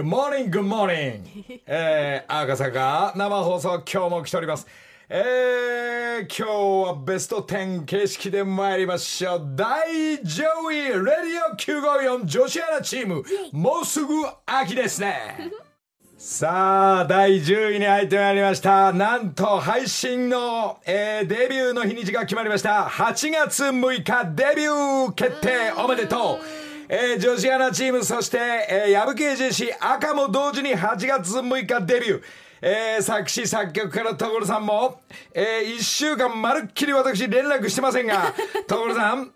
Good morning, good morning. えー、赤坂生放送今日も来ております。えー、今日はベスト10形式で参りましょう。大上位レディオ954女子アナチーム、もうすぐ秋ですね。さあ、第10位に入ってまいりました。なんと、配信の、えーデビューの日にちが決まりました。8月6日デビュー決定おめでとう。えー女子アナチーム、そして、えー、矢吹 JC 赤も同時に8月6日デビュー。えー作詞作曲家の所さんも、え1週間まるっきり私連絡してませんが、所さん、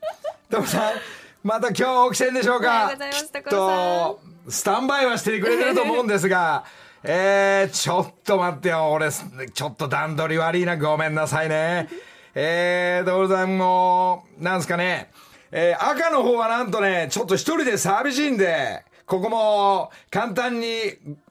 所さん、また今日起きてんでしょうか？ようございますきっ所と、スタンバイはしてくれてると思うんですが、えー、ちょっと待ってよ、俺、ちょっと段取り悪いな、ごめんなさいね。えー、所さんも、なんすかね、えー赤の方はなんとね、ちょっと一人で寂しいんで、ここも簡単に、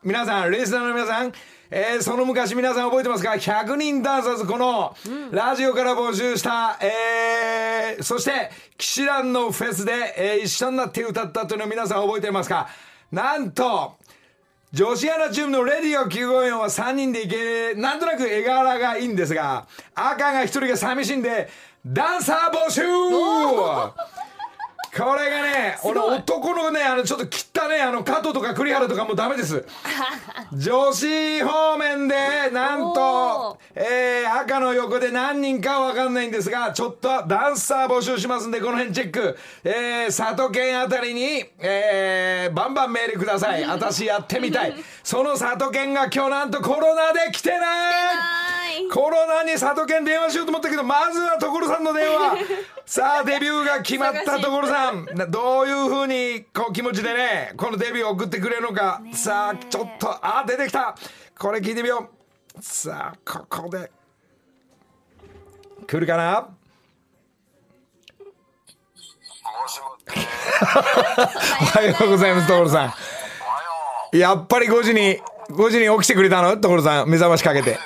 皆さん、レースナーの皆さん、えーその昔皆さん覚えてますか ?100 人ダンサーズ、この、ラジオから募集した、えーそして、騎士団のフェスで、えー一緒になって歌ったというのを皆さん覚えてますか？なんと、女子アナチームのレディオ954は3人でいけ、なんとなく絵柄がいいんですが、赤が1人が寂しいんで、ダンサー募集これがね、俺男のね、あのちょっと切ったね、あの加藤とか栗原とかもうダメです。女子方面で、なんおとー、えー、赤の横で何人かわかんないんですが、ちょっとダンサー募集しますんで、この辺チェック。えー、佐渡県あたりに、えー、バンバンメールください。私やってみたい。その佐渡県が今日なんとコロナで来てないコロナに佐渡県電話しようと思ったけど、まずは所さんの電話。さあ、デビューが決まった所さん。などういうふうに、こう気持ちでね、このデビューを送ってくれるのか。さあ、ちょっと、あ、出てきた。これ聞いてみよう。さあ、ここで。来るかな？おはようございます、所さん。やっぱり5時に、5時に起きてくれたの？所さん、目覚ましかけて。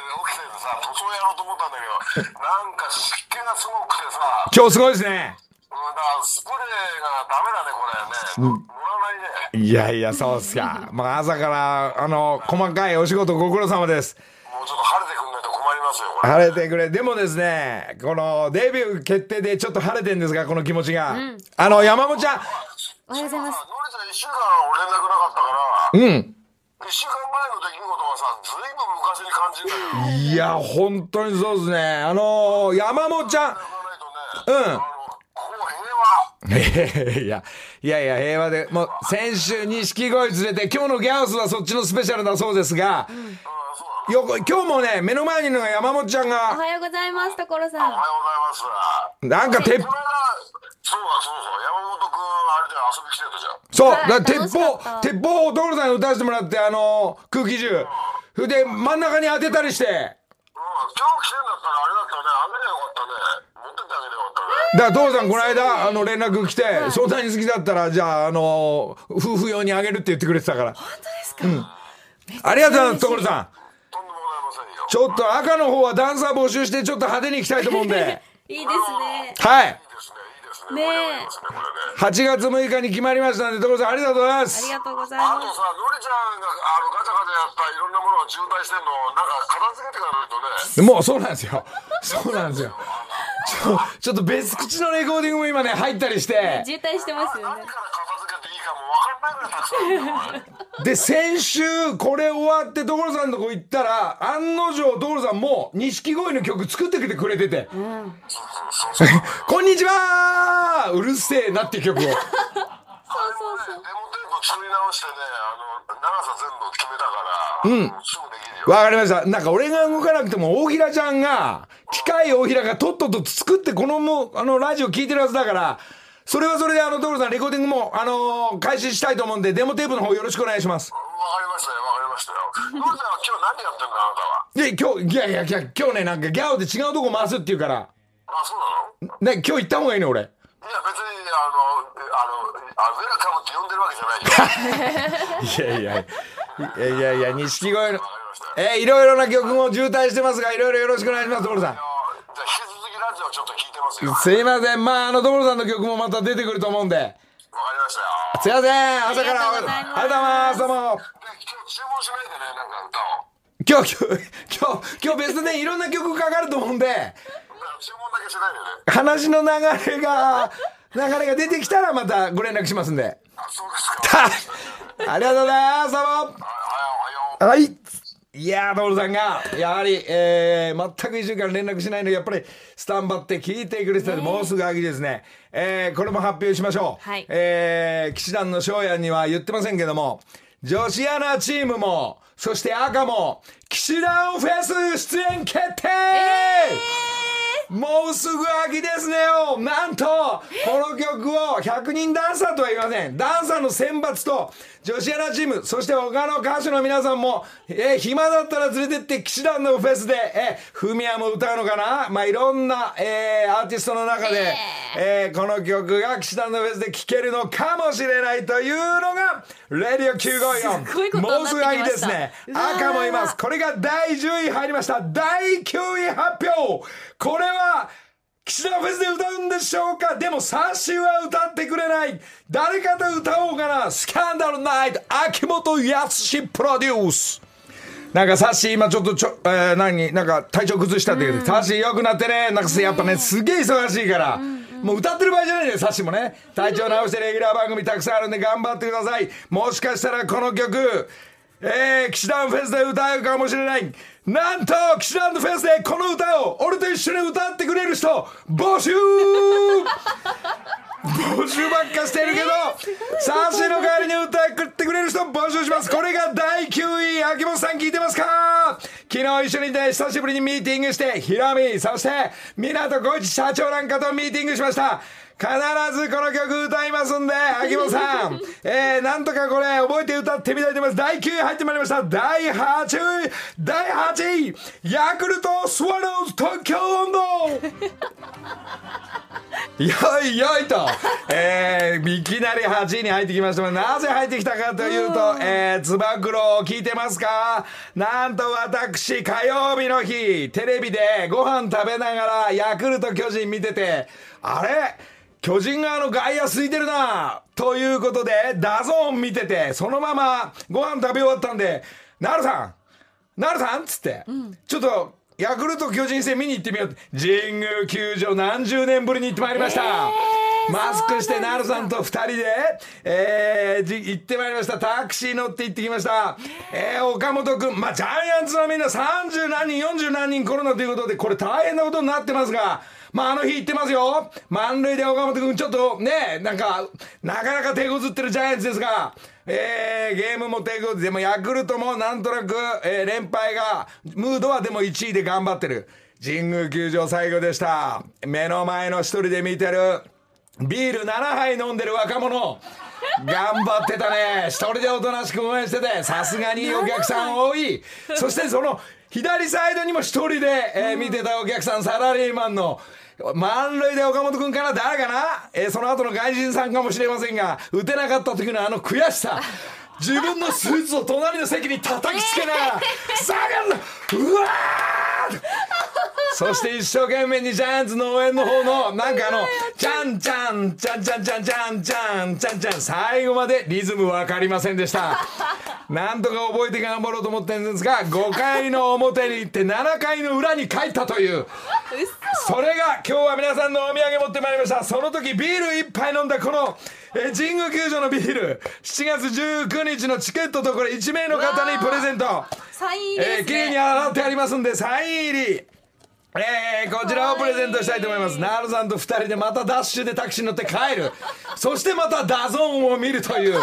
今日すごいですね。うんだからスプレーがダメだね、これね。乗らないね。いやいや、そうっすか。まあ、朝から、あの、細かいお仕事ご苦労様です。もうちょっと晴れてくんないと困りますよ。晴れてくれ。でもですね、このデビュー決定でちょっと晴れてんですが、この気持ちが。あの、山本ちゃん。おはようございますのりちゃん一週間連絡なかったから、うん。一週間前の出来事はさ、ずいぶん昔に感じる。いや、本当にそうですね。あの、山本ちゃん。うん。いや、いやいや、平和で、もう、先週、錦鯉連れて、今日のギャオスはそっちのスペシャルだそうですが、あそうなのよく、今日もね、目の前にいるのが山本ちゃんおが、はようございます所さんおはようございます。なんか、鉄この間、そうだそうそう、山本くん、あれで遊び来てたじゃん。そう、はいだ鉄砲、鉄砲を所さんに打たせてもらって、あの、空気銃。それで、真ん中に当てたりして、うん、今日来てんだったらあれだったね、あげりゃよかったね。だから、父さん、この間、あの、連絡来て、相談に好きだったら、じゃあ、あの、夫婦用にあげるって言ってくれてたから。本当ですか、ありがとうございます、所さん。とんでもございませんよ。ちょっと赤の方はダンサー募集して、ちょっと派手に行きたいと思うんで。いいですねはい。いいですね、いいですね。ねえ盛り上がりますね、これね。8月6日に決まりましたんで、所さん、ありがとうございまありす。がとうございあとますさ、のりちゃんがあのガチャガチャやったいろんなものが渋滞してんの、なんか片付けていかないとね。もう、そうなんですよ。そうなんですよ。ちょ、ちょっと別口のレコーディングも今ね、入ったりして。渋滞してますよねで、先週、これ終わって、所さんのとこ行ったら、案の定、所さんも、錦鯉の曲作ってきてくれてて。こんにちはうるせえなっていう曲を。そうそうそうデモテープ作り直してね、あの、長さ全部決めたから、うん、すぐで。わかりました。なんか俺が動かなくても、大平ちゃんが、機械大平がとっとと作って、このもう、あの、ラジオ聞いてるはずだから、それはそれで、あの、所さん、レコーディングも、あのー開始したいと思うんで、デモテープの方よろしくお願いします。わかりましたよ、わかりましたよ。今日何やってんだ、あなたは？で、今日、いやいやいや、今日ね、なんかギャオで違うとこ回すって言うから、あ、そうなの？ね、今日行った方がいいね、俺。いや、別に、あの、あの、あウェルカムって呼んでるわけじゃないよ。いやいや、いやいやいや、錦鯉の。えーいろいろな曲も渋滞してますが、いろいろよろしくお願いします、所さん。じゃあ、引き続きラジオちょっと聞いてますいません。まあ、あの、所さんの曲もまた出てくると思うんで。りましたよ。すいません。朝から。ありがとうございますありがとうございます。どうも。で今日、今日、今日、今日別でいろんな曲かかると思うんで、注文だけしないよね話の流れが、流れが出てきたらまたご連絡しますんで。あそうですかありがとうございます。どうもはいおはようはい。いやー、ドールさんが、やはり、えー、全く一週間連絡しないのやっぱり、スタンバって聞いてくれてたんで、もうすぐ秋ですね。えー、これも発表しましょう。はいえー、騎士団の翔也には言ってませんけども、女子アナチームも、そして赤も、騎士団フェス出演決定、もうすぐ秋ですねよ。なんとこの曲を100人ダンサーとは言いません。ダンサーの選抜と女子アナチームそして他の歌手の皆さんも、えー暇だったら連れてって騎士団のフェスで、えー、フミヤも歌うのかな？まあいろんな、えーアーティストの中で、えーこの曲が騎士団のフェスで聴けるのかもしれないというのが「レディオ954」すごいことになってきました。もうすぐ秋ですね。赤もいます。これが第10位入りました。第9位発表。これは岸田フェスで歌うんでしょうか？でもサッシーは歌ってくれない。誰かと歌おうかな？スキャンダルナイト秋元康プロデュース。なんかサッシー今ちょっとちょ、えー、何？なんか体調崩したって言うて、サッシーよくなってね。なんかやっぱねすげえ忙しいから、もう歌ってる場合じゃないねサッシーもね。体調直してレギュラー番組たくさんあるんで頑張ってください。もしかしたらこの曲えー、騎士団フェスで歌うかもしれないなんと騎士団フェスでこの歌を俺と一緒に歌ってくれる人募集 募集ばっかしてるけど、サーシーの代わりに歌ってくれる人募集します。これが第9位。秋元さん聞いてますか？昨日一緒にね、久しぶりにミーティングして、ヒロミ、そして、港小市社長なんかとミーティングしました。必ずこの曲歌いますんで、秋元さん、えー、なんとかこれ覚えて歌ってみたいと思います。第9位入ってまいりました。第8位、第8位、ヤクルトスワローズ東京音頭 よいよいと、えー、いきなり8位に入ってきました。がなぜ入ってきたかというと、えー、つば九郎聞いてますか？なんと私、火曜日の日、テレビでご飯食べながらヤクルト巨人見てて、あれ？巨人側の外野空いてるなということで、 DAZN 見てて、そのままご飯食べ終わったんで、なるさんなるさんっつって、ちょっと、ヤクルト巨人戦見に行ってみよう神宮球場何十年ぶりに行ってまいりました。マスクしてなるさんと二人で、えー、じ行ってまいりました。タクシー乗って行ってきました。えー、岡本くん、まあ、ジャイアンツのみんな30何人、40何人コロナということで、これ大変なことになってますが、まあ、あの日言ってますよ。満塁で岡本君ちょっとね、なんか、なかなか手こずってるジャイアンツですが、えー、ゲームも手こずでもヤクルトもなんとなく、えー、連敗が、ムードはでも1位で頑張ってる。神宮球場最後でした。目の前の一人で見てる、ビール7杯飲んでる若者。頑張ってたね。一人でおとなしく応援してて、さすがにお客さん多い。そしてその、左サイドにも一人で、えー見てたお客さん、サラリーマンの、満塁で岡本君から誰かな、えーその後の外人さんかもしれませんが、打てなかった時のあの悔しさ。自分のスーツを隣の席に叩きつけな。がら、下がるな。うわーそして一生懸命にジャイアンツの応援の方の、なんかあの、じゃんじゃん、じゃんじゃんじゃんじゃんじゃんじゃんじゃん、最後までリズムわかりませんでした。なんとか覚えて頑張ろうと思ってるんですが、5回の表に行って7回の裏に帰ったという。それが今日は皆さんのお土産持ってまいりました。その時ビール一杯飲んだこの、えー神宮球場のビール、7月19日のチケットとこれ1名の方にプレゼント。サイン入りえー、綺麗にね。洗ってありますんで、サイン入り。えー、こちらをプレゼントしたいと思います。ナールさんと二人でまたダッシュでタクシーに乗って帰る。そしてまた DAZN を見るという。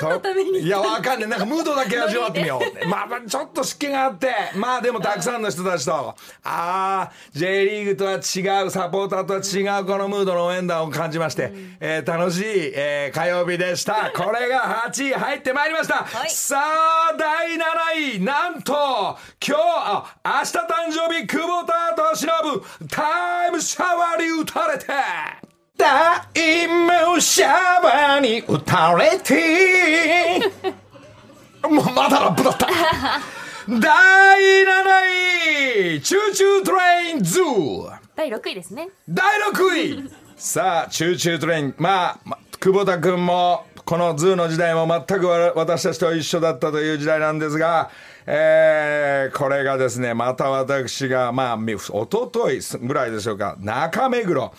何のために？いや、わかんない。なんかムードだけ味わってみよう。まあ、まあちょっと湿気があって、まあでもたくさんの人たちと、あー、J リーグとは違う、サポーターとは違うこのムードの応援団を感じまして、えー楽しい、えー火曜日でした。これが8位入ってまいりました。い。さあ、第7位、なんと、今日、あ、明日誕生日、久保田と忍タイムシャワーに打たれて、タイムシャワーに打たれて、もうまだラップだった。第7位、 Choo Choo TRAIN ZOO。第6位ですね。第6位 さあ、 Choo Choo TRAIN。まあ、ま久保田君も、この ZOO の時代も全くわ私たちと一緒だったという時代なんですが、えーこれがですね、また私が、まあ、み一昨日ぐらいでしょうか、中目黒、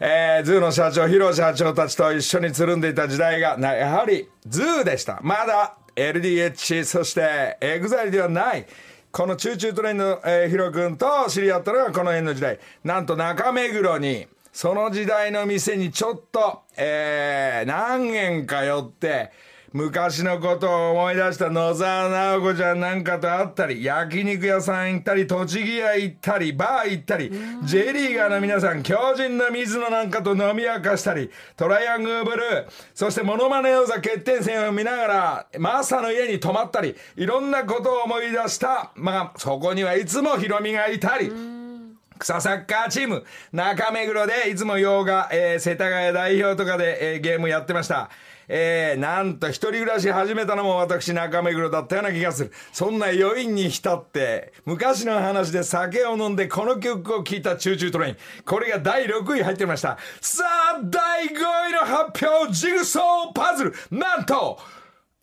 えー ZOO の社長、ヒロ社長たちと一緒につるんでいた時代が、やはり ZOO でした。まだ LDH、そして EXILE ではない。このチューチュートレインの、えーヒロ君と知り合ったのがこの辺の時代。なんと中目黒に、その時代の店にちょっと、えー何軒か寄って、昔のことを思い出した野沢直子ちゃんなんかと会ったり、焼肉屋さん行ったり、栃木屋行ったり、バー行ったり、ジェリーガーの皆さん、強靭な水野なんかと飲み明かしたり、トライアングルブルー、そしてモノマネ王座決定戦を見ながら、マスターの家に泊まったり、いろんなことを思い出した。まあ、そこにはいつもヒロミがいたり、草サッカーチーム、中目黒でいつも洋画、えー世田谷代表とかで、えーゲームやってました。えーなんと一人暮らし始めたのも私中目黒だったような気がする。そんな余韻に浸って、昔の話で酒を飲んでこの曲を聴いた Choo Choo TRAIN。これが第6位入ってました。さあ、第5位の発表、ジグソーパズル。なんと、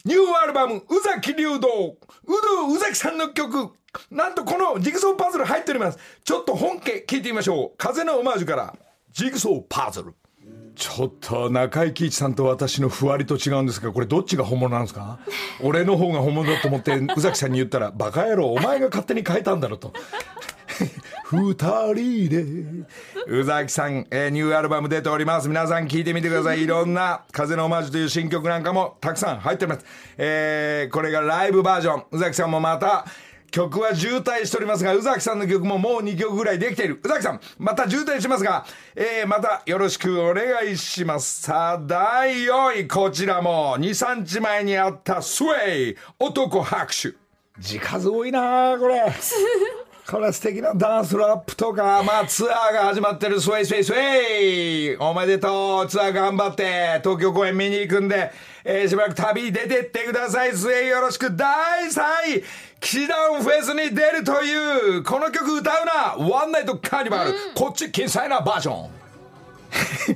ニューアルバム、宇崎竜道、ウド宇崎さんの曲、なんとこのジグソーパズル入っております。ちょっと本家聞いてみましょう。風のオマージュから、ジグソーパズル。ちょっと中井貴一さんと私のふわりと違うんですが、これどっちが本物なんですか？俺の方が本物だと思って宇崎さんに言ったら、バカ野郎、お前が勝手に変えたんだろと。二人で。宇崎さん、えーニューアルバム出ております。皆さん聞いてみてください。いろんな風のオマージュという新曲なんかもたくさん入っております。えーこれがライブバージョン。宇崎さんもまた、曲は渋滞しておりますが、宇崎さんの曲ももう2曲ぐらいできている。宇崎さん、また渋滞しますが、えーまたよろしくお願いします。さあ、第4位、こちらも、2、3日前にあったスウェイ、男拍手。字数多いなあこれ。これ素敵なダンスラップとか、まあツアーが始まってるスウェイスウェイスウェイおめでとうツアー頑張って東京公演見に行くんで、えーしばらく旅に出てってくださいスウェイよろしく第3位騎士団フェスに出るというこの曲歌うなワンナイトカーニバル、こっちキサイなバージョンす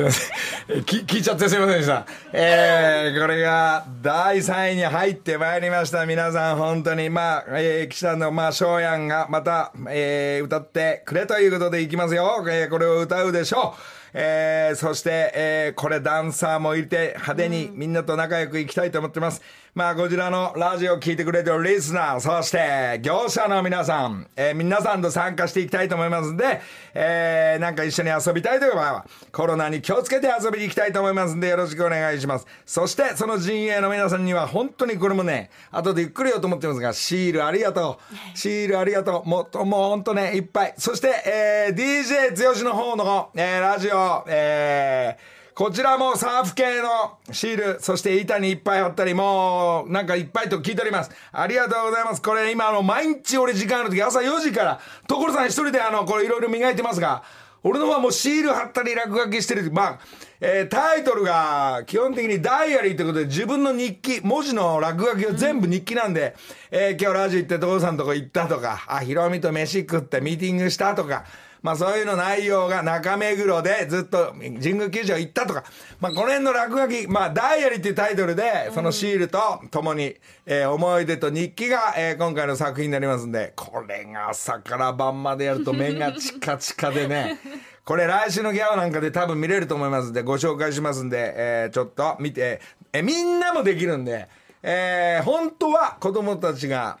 いませんえー聞聞いちゃってすいませんでした。えー、これが第3位に入ってまいりました。皆さん本当に、まあ、えー、岸田の、まあ、翔やんがまた、えー、歌ってくれということでいきますよ。えー、これを歌うでしょう。えー、そして、えー、これダンサーもいて派手にみんなと仲良くいきたいと思ってます。まあ、こちらのラジオを聞いてくれてるリスナー、そして業者の皆さん、えー皆さんと参加していきたいと思いますんで、えー、なんか一緒に遊びたいという場合は、コロナに気をつけて遊びに行きたいと思いますんで、よろしくお願いします。そして、その陣営の皆さんには、本当にこれもね、後でゆっくりようと思ってますが、シールありがとう。シールありがとう。もっと、もう本当ね、いっぱい。そして、えー、DJ 剛の方の、えー、ラジオ、えー、こちらもサーフ系のシール、そして板にいっぱい貼ったり、もう、なんかいっぱいと聞いております。ありがとうございます。これ今、あの、毎日俺時間ある時、朝4時から、所さん一人であの、これいろいろ磨いてますが、俺の方はもうシール貼ったり落書きしてる。まあ、えータイトルが基本的にダイアリーということで自分の日記、文字の落書きは全部日記なんで、えー今日ラジオ行って所さんとこ行ったとか、あ、ヒロミと飯食ってミーティングしたとか、まあそういうの内容が中目黒でずっと神宮球場行ったとか、まあこの辺の落書き、まあダイアリーっていうタイトルで、そのシールと共に、えー思い出と日記が、えー今回の作品になりますんで、これが朝から晩までやると目がチカチカでね、これ来週のギャオなんかで多分見れると思いますんで、ご紹介しますんで、えーちょっと見て、えーみんなもできるんで、えー本当は子供たちが、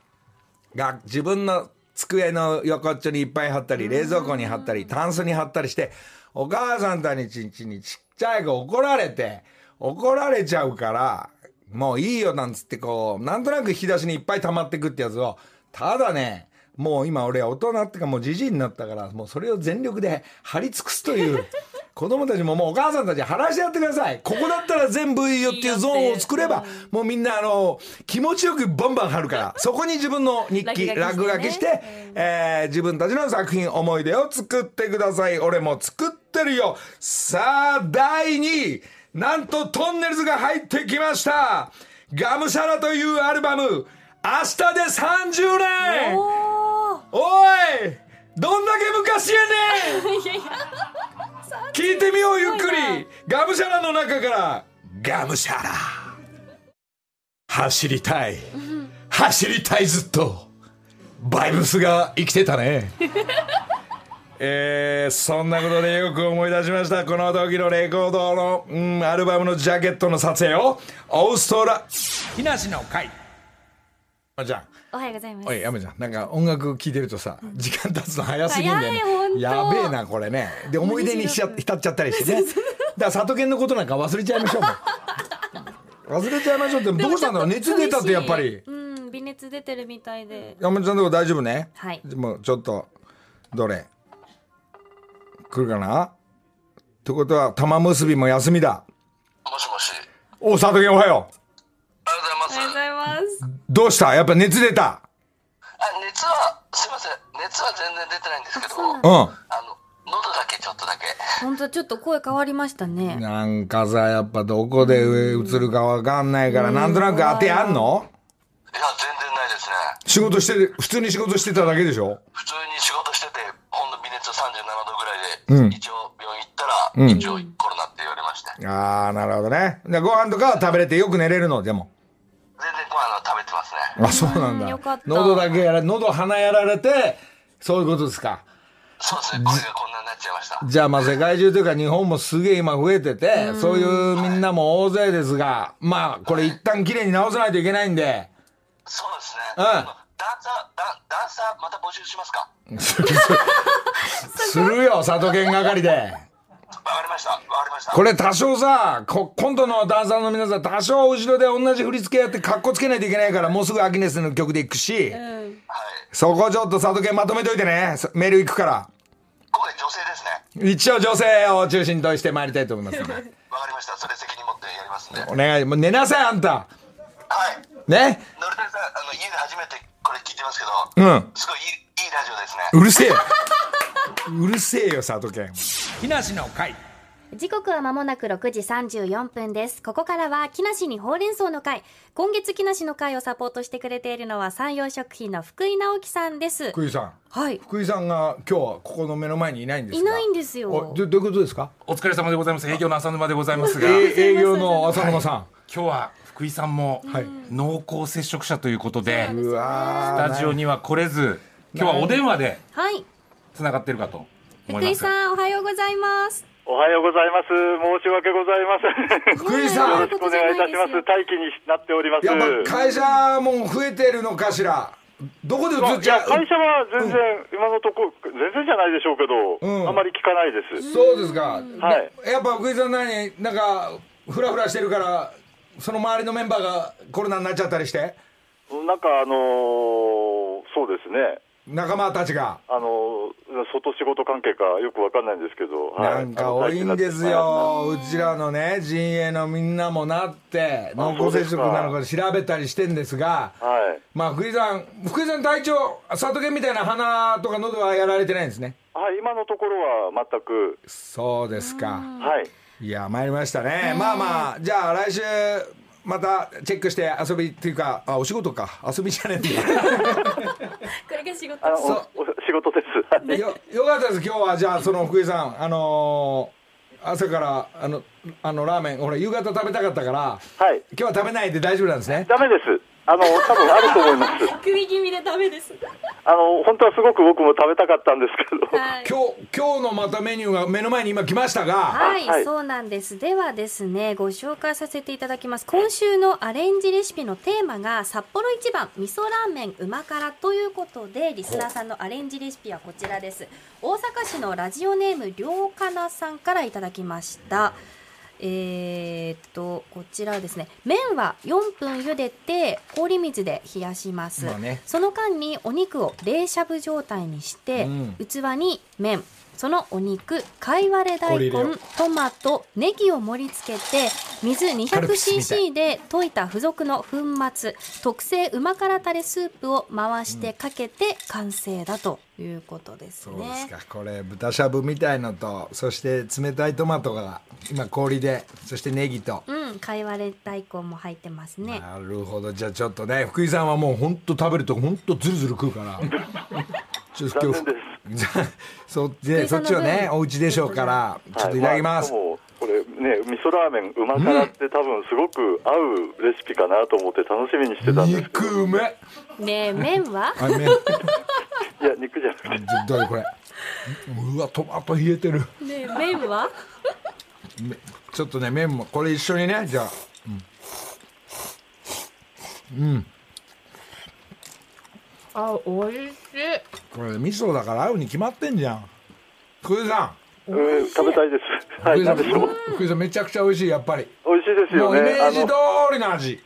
が自分の机の横っちょにいっぱい貼ったり冷蔵庫に貼ったりタンスに貼ったりしてお母さんたちにちっちゃい子怒られて怒られちゃうからもういいよなんつってこうなんとなく引き出しにいっぱい溜まってくってやつをただねもう今俺は大人ってかもうじじいになったからもうそれを全力で貼り尽くすという子供たちももうお母さんたち貼らしてやってください。ここだったら全部いいよっていうゾーンを作ればもうみんなあの気持ちよくバンバン貼るから。そこに自分の日記落書きして、えー自分たちの作品思い出を作ってください。俺も作ってるよ。さあ第2位。なんとトンネルズが入ってきました。がむしゃらというアルバム。明日で30年。おいどんだけ昔やねん！聞いてみようゆっくり。がむしゃらの中から。がむしゃら走りたい。走りたいずっと。バイブスが生きてたね。えー、そんなことでよく思い出しました。この時のレコードの、うん、アルバムのジャケットの撮影を。オーストラ木梨の会。あじゃんおはようございます。おいやめちゃん。なんか音楽聴いてるとさ時間経つの早すぎんだよね。やべえなこれね。で思い出にしちゃ浸っちゃったりしてね。だから里犬のことなんか忘れちゃいましょう 忘れちゃいましょうってどうしたんだろう？熱出たってやっぱり。うん微熱出てるみたいで。山本さんのとこ大丈夫ね？はい。もうちょっとどれ？来るかな？ってことは玉結びも休みだ。もしもし。お里犬おはようどうした？やっぱ熱出た？あ、熱は、すいません。熱は全然出てないんですけど、そうなんうん。あの、喉だけちょっとだけ。本当ちょっと声変わりましたね。なんかさやっぱどこで上映るかわかんないからなんとなく当てあんの？いや、全然ないですね。仕事してる普通に仕事してただけでしょ？普通に仕事してて、ほんの微熱37度ぐらいで、うん。一応病院行ったら、一応コロナって言われまして。ああなるほどね。でご飯とかは食べれてよく寝れるの？でも食べてますね。あそうなんだうんよかった喉だけやら喉鼻やられてそういうことですかそうですね。声がこんなになっちゃいました。じゃあまあ世界中というか日本もすげえ今増えててそういうみんなも大勢ですがまあこれ一旦きれいに直さないといけないんでそうですね。うんダンサー、ダンダンサーまた募集しますか？するよ里犬係で。わかりました。わかりました。これ多少さこ今度のダンサーの皆さん多少後ろで同じ振り付けやってカッコつけないといけないからもうすぐアキネスの曲で行くしうんはい。そこちょっと里犬まとめといてねそメール行くからこれ女性ですね。一応女性を中心として参りたいと思いますわかりました。それ責任持ってやりますんで。はい。お願いもう寝なさいあんたねのりたけさん、あの家で初めてこれ聞いてますけど、うんすごいいいいいラジオですね。うるせえようるせえよ里犬木梨の会。時刻は間もなく6時34分です。ここからは木梨にほうれん草の会。今月木梨の会をサポートしてくれているのは山陽食品の福井直樹さんです。福井さん。はい。福井さんが今日はここの目の前にいないんですが。いないんですよ。おどどういうことですか？お疲れ様でございます。営業の浅沼でございますが、え営業の浅沼さん、今日は福井さんもはい。濃厚接触者ということで、うわー。スタジオには来れず、今日はお電話ではい。つながってるかと。思福井。さんおはようございますおはようございます。申し訳ございません。福井さんよろしくお願いいたします。待機になっております。やっぱ会社も増えてるのかしら？どこで映っちゃう？会社は全然、今のとこ全然じゃないでしょうけど、うんあまり聞かないです。そうですか、はいやっぱ福井さん何なんかフラフラしてるからその周りのメンバーがコロナになっちゃったりして？なんかあのーそうですね。仲間たちが。あのー外仕事関係かよくわかんないんですけど、はい。なんか多いんですよ、うちらのね陣営のみんなもなって濃厚接触なのか調べたりしてんですがはい。まあ福井さん福井さん体調里犬みたいな鼻とか喉はやられてないんですね？はい、今のところは全く、そうですか。はい。いや参りましたね。まあまあじゃあ来週またチェックして遊びっていうかあお仕事か。遊びじゃねえんだ これが仕事あの、おそうお仕事です。はい。よよかったです今日はじゃあその福井さんあのー朝からあのあのラーメン俺夕方食べたかったからはい。今日は食べないで大丈夫なんですねダメです。あの、多分あると思います。食い気味でダメですあの、本当はすごく僕も食べたかったんですけど。はい今日今日のまたメニューが目の前に今来ましたがはい、はいそうなんです。ではですね、ご紹介させていただきます。今週のアレンジレシピのテーマが札幌一番味噌ラーメンうま辛ということで、リスナーさんのアレンジレシピはこちらです。大阪市のラジオネームりょうかなさんからいただきました。えーっとこちらはですね麺は4分茹でて氷水で冷やします、まあね。その間にお肉を冷しゃぶ状態にして、うん。器に麺そのお肉貝割れ大根トマトネギを盛り付けて水カルピスみた 200cc で溶いた付属の粉末特製うま辛タレスープを回してかけて完成だということですそうですね、か。これ豚しゃぶみたいのとそして冷たいトマトが今氷でそしてネギと。うん貝割れ大根も入ってますね。なるほど。じゃあちょっとね福井さんはもうほんと食べるとほんとズルズル食うからちょっと今日 そっちでそっちはねお家でしょうからちょっといただきます、はいあもうこれね味噌ラーメンうま辛って多分すごく合うレシピかなと思って楽しみにしてたんですけど。肉うめ。ねえ麺は？あ麺。いや肉じゃなくて。どれこれ。うわトマト冷えてる。ねえ麺は？めちょっとね麺もこれ一緒にねじゃああ美味しい。これ味噌だから合うに決まってんじゃん。福井さうん食べたいです。ん福井さんはい何でしょう福井さんめちゃくちゃ美味しいやっぱり。美味しいですもよね。イメージ通のりの味。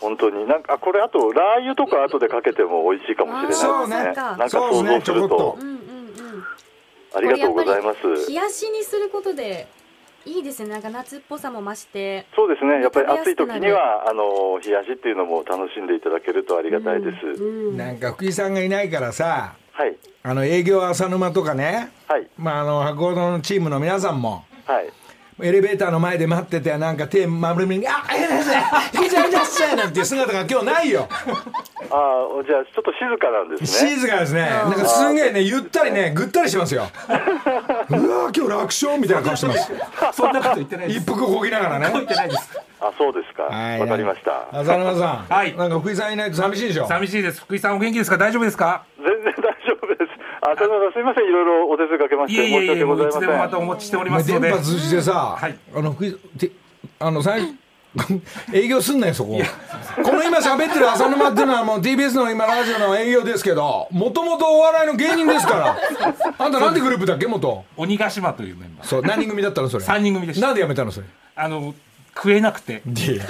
本当に。なんかあこれあとラー油とか後でかけても美味しいかもしれないですね。そうね。なんかそう想ね像すると。ちょこっと。うんうんうん。ありがとうございます。冷やしにすることでいいですね。なんか夏っぽさも増して。そうですね。やっぱり暑い時にはあの冷やしっていうのも楽しんでいただけるとありがたいです、うん。なんか福井さんがいないからさはい。あの営業浅沼とかねはい。まああの博報堂のチームの皆さんもはい。エレベーターの前で待っててなんか手丸めに「あええええいじゃいじゃっしゃい」なんていう姿が今日ないよああじゃあちょっと静かなんですね。静かですね。なんかすんげえねゆったりねぐったりしてますよ。うわ今日楽勝みたいな顔してます。そんなこと言ってないです。一服こぎながらね。言ってないです。あそうですか。わ、はい。かりました。浅沼さん、はい。なんか福井さんいないと寂しいでしょ？寂しいです。福井さんお元気ですか？大丈夫ですか？全然大丈夫です。あただすみません。いろいろお手数かけましていえいえいえ申し訳ございません。でもまたお持ちしております。ので電波通じてさ、はい。あの福井てあのさい 営業すんなよそこ。この今喋ってる浅沼っていうのはもう TBS の今ラジオの営業ですけどもともとお笑いの芸人ですから。あんたなんでグループだっけ元？鬼ヶ島というメンバー。そう何人組だったのそれ？三人組でした。なんで辞めたのそれ？あの食えなくて。いや。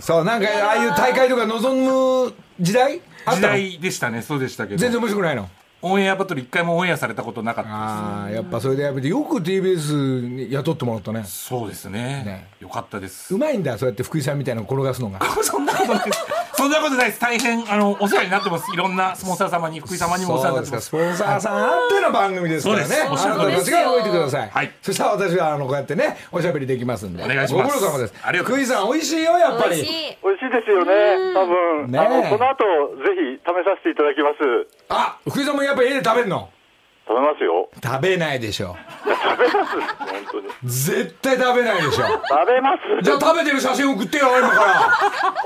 そうなんかああいう大会とか望む時代？あっ時代でしたねそうでしたけ全然ど面白くないの？オンエアバトル一回もオンエアされたことなかったああやっぱそれでやめてよく TBS に雇ってもらったね。ですそうですね。ね。よかったです。うまいんだそうやって福井さんみたいなの転がすのが。そんなことないです。そんなことないです。大変あのお世話になってます。いろんなスポンサー様に福井様にもお世話になってます。そうですかスポンサーさんあっての番組ですからね。おっしゃるあなたたちが動いてください、はい。そしたら私はあのこうやってねおしゃべりできますんで。お願いします。ご苦労様です。ありがとう。福井さん美味しいよやっぱり。美味しい美味しいですよね多分、ねあのこの後ぜひ試させていただきますあ福井さんもやっぱ家で食べるの？食べますよ。食べないでしょ。食べます。本当に絶対食べないでしょ。食べます。じゃあ食べてる写真送ってよ今から。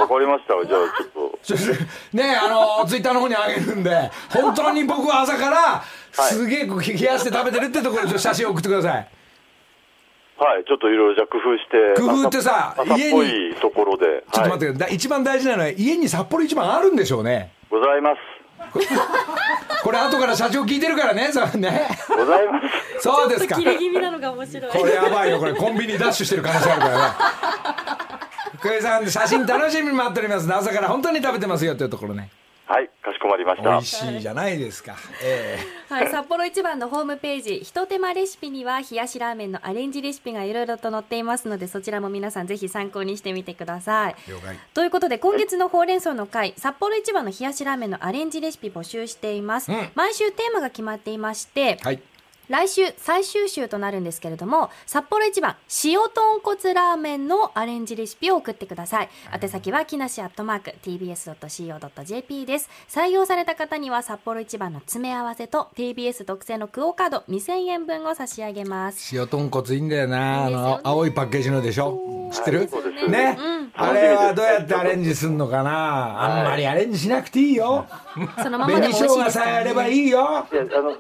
わかりましたじゃあちょっと。ねあのツイッターの方にあげるんで本当に僕は朝からすげえ冷やして食べてるってところで写真送ってください。はいちょっといろいろじゃあ工夫して工夫ってさ家にぽいところで。ちょっと待はいって、だ一番大事なのは家に札幌一番あるんでしょうね。ございますこれ後から社長聞いてるからねそれね。ございます。そうですか。切れ気味なのが面白い。これやばいよ。これコンビニダッシュしてる可能性あるから。ね福井さん写真楽しみに待っております。朝から本当に食べてますよっていうところねはいかしこまりました。美味しいじゃないですか。えはい、札幌一番のホームページ、ひと手間レシピには冷やしラーメンのアレンジレシピがいろいろと載っていますので、そちらも皆さんぜひ参考にしてみてください。え了解。ということで、今月のほうれん草の会、札幌一番の冷やしラーメンのアレンジレシピ募集しています。うん。毎週テーマが決まっていまして、はい来週最終週となるんですけれども札幌一番塩豚骨ラーメンのアレンジレシピを送ってください。宛先は木梨アットマーク tbs.co.jp です。採用された方には札幌一番の詰め合わせと TBS 特製のクオカード2000円分を差し上げます。塩豚骨いいんだよな。いいですよね。あの青いパッケージのでしょ？知ってる？そうですね、うん。あれはどうやってアレンジすんのかな？あんまりアレンジしなくていいよ。そのままでも紅生美味しい姜さえあですからればいいよ。いやあの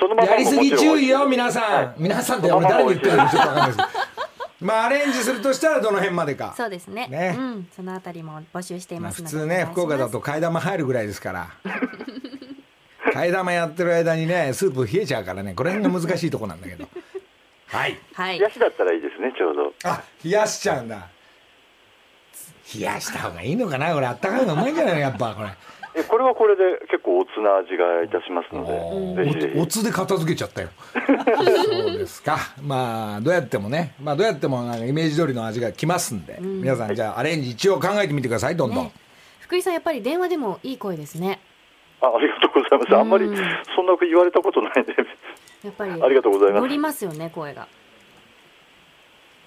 そのままやりすぎ注意よ皆さん、皆さんって俺誰に言ってるのかちょっとわかんないです。けどまあアレンジするとしたらどの辺までか。そうですね。ね。うん、そのあたりも募集していまあますので、普通ね福岡だと替え玉入るぐらいですから。替え玉やってる間にねスープ冷えちゃうからね。これ辺が難しいとこなんだけど。はい。はい。冷やしだったらいいですねちょうど。あ冷やしちゃうんだ。冷やした方がいいのかなこれ。あったかいのがうまいんじゃないのやっぱこれ。えこれはこれで結構おつな味がいたしますのでおおつで片付けちゃったよ。そうですか。まあどうやってもねまあどうやってもなんかイメージ通りの味がきますんで、皆さんじゃあアレンジ一応考えてみてくださいどんどん、ね福井さんやっぱり電話でもいい声ですね。あありがとうございます。あんまりうん。そんな言われたことないんで。やっぱりありがとうございます。乗りますよね声が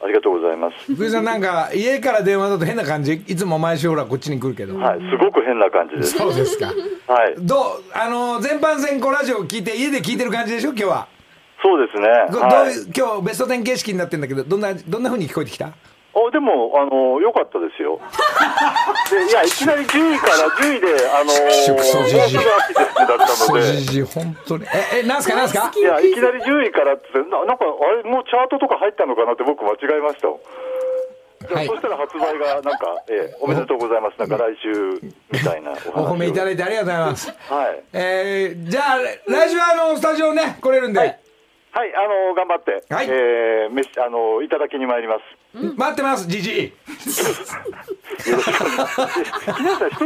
ありがとうございます。福井さんなんか家から電話だと変な感じ？いつも毎週ほらこっちに来るけど、はい、すごく変な感じです。そうですか。はい、どう？あの全般戦こうラジオ聞いて家で聞いてる感じでしょ？今日は、そうですね。はい。今日ベスト10形式になってんだけどどんなどんな風に聞こえてきた？あでも、あの、良かったですよ。で、いや、いきなり10位から10位で、あのクソじじいだったので。そうじじい本当にええなんすかなんすか？いや、いきなり10位からって、ななんか、あれ、もうチャートとか入ったのかなって僕間違えました。はいそしたら発売が、なんか、ええ、おめでとうございます。なんか来週、みたいなお。お褒めいただいてありがとうございますはい。えー、じゃあ来週はあのスタジオね来れるんで、はいはい、あの頑張って、はいえー、飯あのいただきに参ります。待ってますじじい一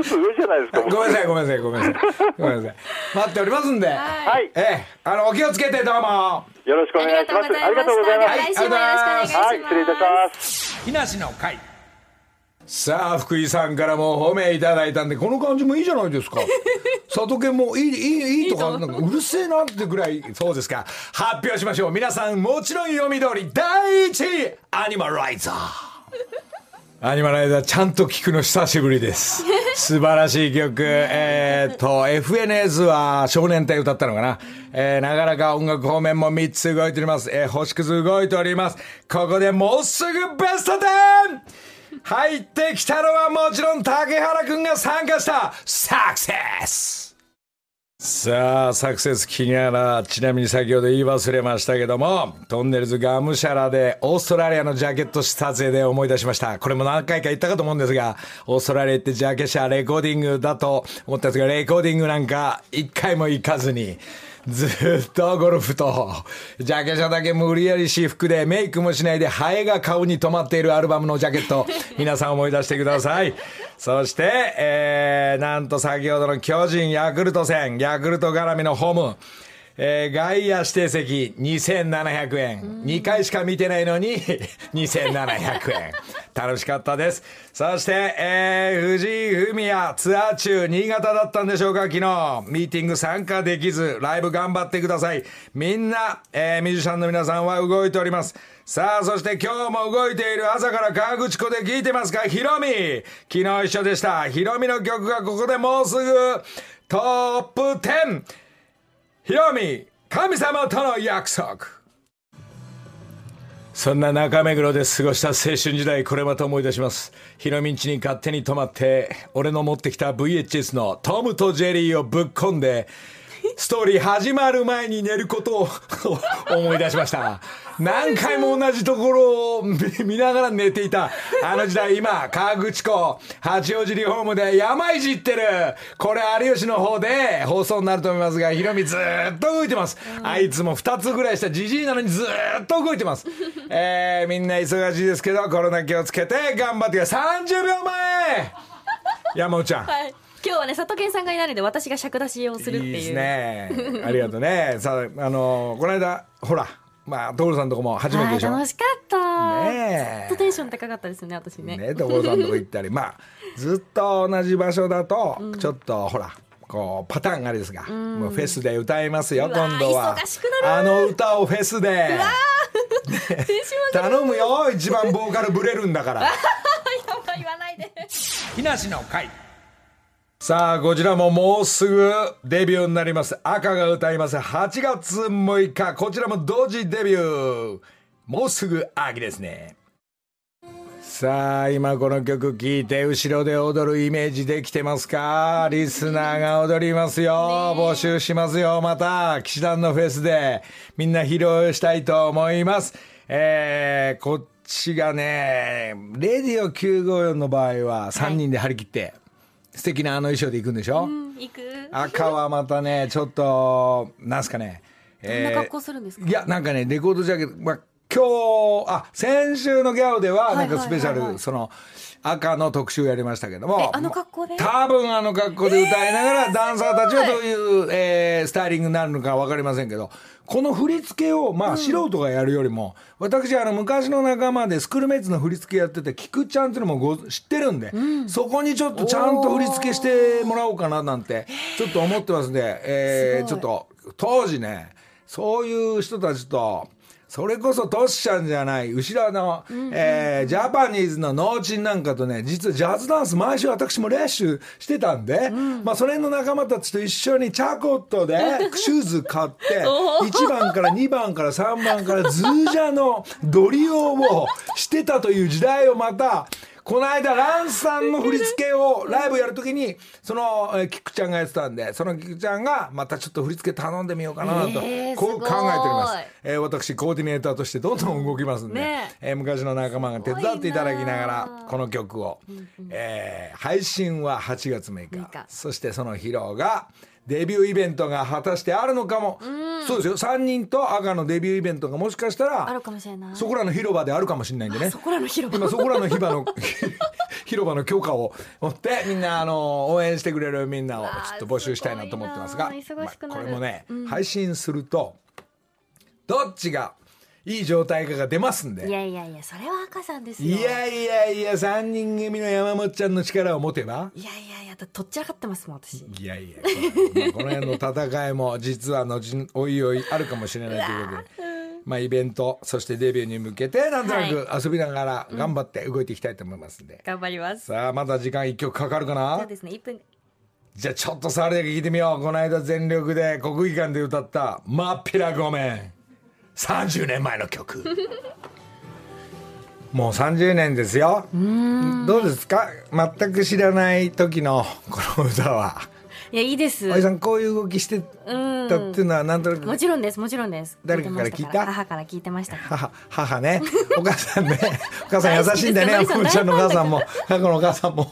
つ上じゃないですか。ごめんなさいごめんなさいごめんなさい。ごめんなさい。待っておりますんで、はい、ええ。あのお気をつけてどうも。よろしくお願いします。ありがとうございます。はい、失礼いたします。木梨の会さあ福井さんからも褒めいただいたんでこの感じもいいじゃないですか 里犬もいいいいいいとかなんかうるせえなってぐらいそうですか発表しましょう皆さんもちろん読み通り第一位アニマライザーアニマライザーちゃんと聞くの久しぶりです。素晴らしい曲。えーっと、FNS は少年隊歌ったのかな。えー、なかなか音楽方面も3つ動いております。えー、星屑動いております。ここでもうすぐベスト 10! 入ってきたのはもちろん竹原くんが参加したサクセスさあ、サクセスキニアラ、ちなみに先ほど言い忘れましたけども、トンネルズがムシャラでオーストラリアのジャケット撮影で思い出しました。これも何回か言ったかと思うんですが、オーストラリアってジャケ写レコーディングだと思ったんですが、レコーディングなんか一回も行かずに、ずっとゴルフと、ジャケ写だけ無理やり私服でメイクもしないでハエが顔に止まっているアルバムのジャケット、皆さん思い出してください。そして、えー、なんと先ほどの巨人ヤクルト戦、ヤクルト絡みのホーム、えー、外野指定席2700円。2回しか見てないのに 2700円。楽しかったです。そして、えー、藤井フミヤツアー中、新潟だったんでしょうか、昨日。ミーティング参加できず、ライブ頑張ってください。みんな、えー、ミュージシャンの皆さんは動いております。さあ、そして今日も動いている朝から川口湖で聞いてますか？ヒロミ昨日一緒でした。ヒロミの曲がここでもうすぐトップ 10! ヒロミ、神様との約束。そんな中目黒で過ごした青春時代、これまた思い出します。ヒロミんちに勝手に泊まって、俺の持ってきた VHS のトムとジェリーをぶっ込んで、ストーリー始まる前に寝ることを 思い出しました。何回も同じところを見ながら寝ていた。あの時代、今、河口湖、八王子リホームで山いじってる。これ、有吉の方で放送になると思いますが、ヒロミずっと動いてます。あいつも2つぐらいしたジジイなのにずっと動いてます。えー、みんな忙しいですけど、コロナ気をつけて頑張ってください。30秒前山尾ちゃん。はい。今日はね、佐藤健さんがいないので、私が尺出しをするっていう。いいですね。ありがとうね。さあ、あのこの間、ほら、まあ、所さんとこも初めてはい、でしょ。楽しかった。ねえずっとテンション高かったですよね、私ね。ね、所さんとこ行ったり、まあ、ずっと同じ場所だと、ちょっと、ほら、こうパターンがあれですが、もうフェスで歌いますよ今度は忙しくなるあの歌をフェスでテンション上がる頼むよ一番ボーカルブレるんだから やばい言わないで。木梨の会さあこちらももうすぐデビューになります。赤が歌います。8月6日。こちらも同時デビュー。もうすぐ秋ですね。さあ今この曲聴いて後ろで踊るイメージできてますか？リスナーが踊りますよ。募集しますよ。また騎士団のフェスで。みんな披露したいと思います。えー、こっちがねレディオ954の場合は3人で張り切って、素敵なあの衣装で行くんでしょ、行く。赤はまたねちょっとなんすかね。どんな格好するんですか？いやなんかねレコードジャケット、まあ、今日あ先週のギャオではなんかスペシャル、はいはいはいはいその赤の特集やりましたけども。えあの格好で？多分あの格好で歌いながら、ダンサーたちはどうい。う、えースタイリングになるのか分かりませんけどこの振り付けをまあ素人がやるよりも、私あの昔の仲間でスクールメイツの振り付けやってて菊ちゃんっていうのもご知ってるんで、そこにちょっとちゃんと振り付けしてもらおうかななんてちょっと思ってますんで、えーちょっと当時ねそういう人たちとそれこそトッシャンじゃない後ろの、えージャパニーズのノーチンなんかとね実はジャズダンス毎週私も練習してたんで、まあそれの仲間たちと一緒にチャコットで シューズ買って1番から2番から3番からズージャのドリオをしてたという時代をまたこの間ランさんの振り付けをライブやるときにそのえーキクちゃんがやってたんでそのキクちゃんがまたちょっと振り付け頼んでみようかなと、えーこう考えております。い、えー私コーディネーターとしてどんどん動きますんで、ねえー昔の仲間が手伝っていただきながらこの曲を、えー配信は8月6日。6日。そしてその披露がデビューイベントが果たしてあるのかも、そうですよ。3人と赤のデビューイベントがもしかしたらあるかもしれない。そこらの広場であるかもしれないんでね。そこらの広場。今そこらの広場の 広場の許可を持ってみんなあの応援してくれるみんなをちょっと募集したいなと思ってますが。これもね、配信するとどっちがいい状態かが出ますんで。いやいやいやそれは赤さんですよ。いやいやいや3人組の山本ちゃんの力を持てば。いやいやいやだとっちらかってますもん私。いやいや、まあこの辺の戦いも実は後おいおいあるかもしれないということで。まあ、イベントそしてデビューに向けてなんとなく遊びながら頑張って動いていきたいと思いますんで、頑張ります。さあまだ時間1曲かかるかそなうですね1分。じゃあちょっとそれだけ聞いてみよう。この間全力で国技館で歌った「まっぴらごめん」30年前の曲。もう30年ですよ。どうですか？全く知らない時のこの歌は。いやいいです。おじさんこういう動きしてたっていうのはなんとなくもちろんですもちろんです。誰かから聞いた？母から聞いてました母母ね。お母さんね。お母さん優しいんだよね。大好きですふーちゃんのお母さんも。過去のお母さんも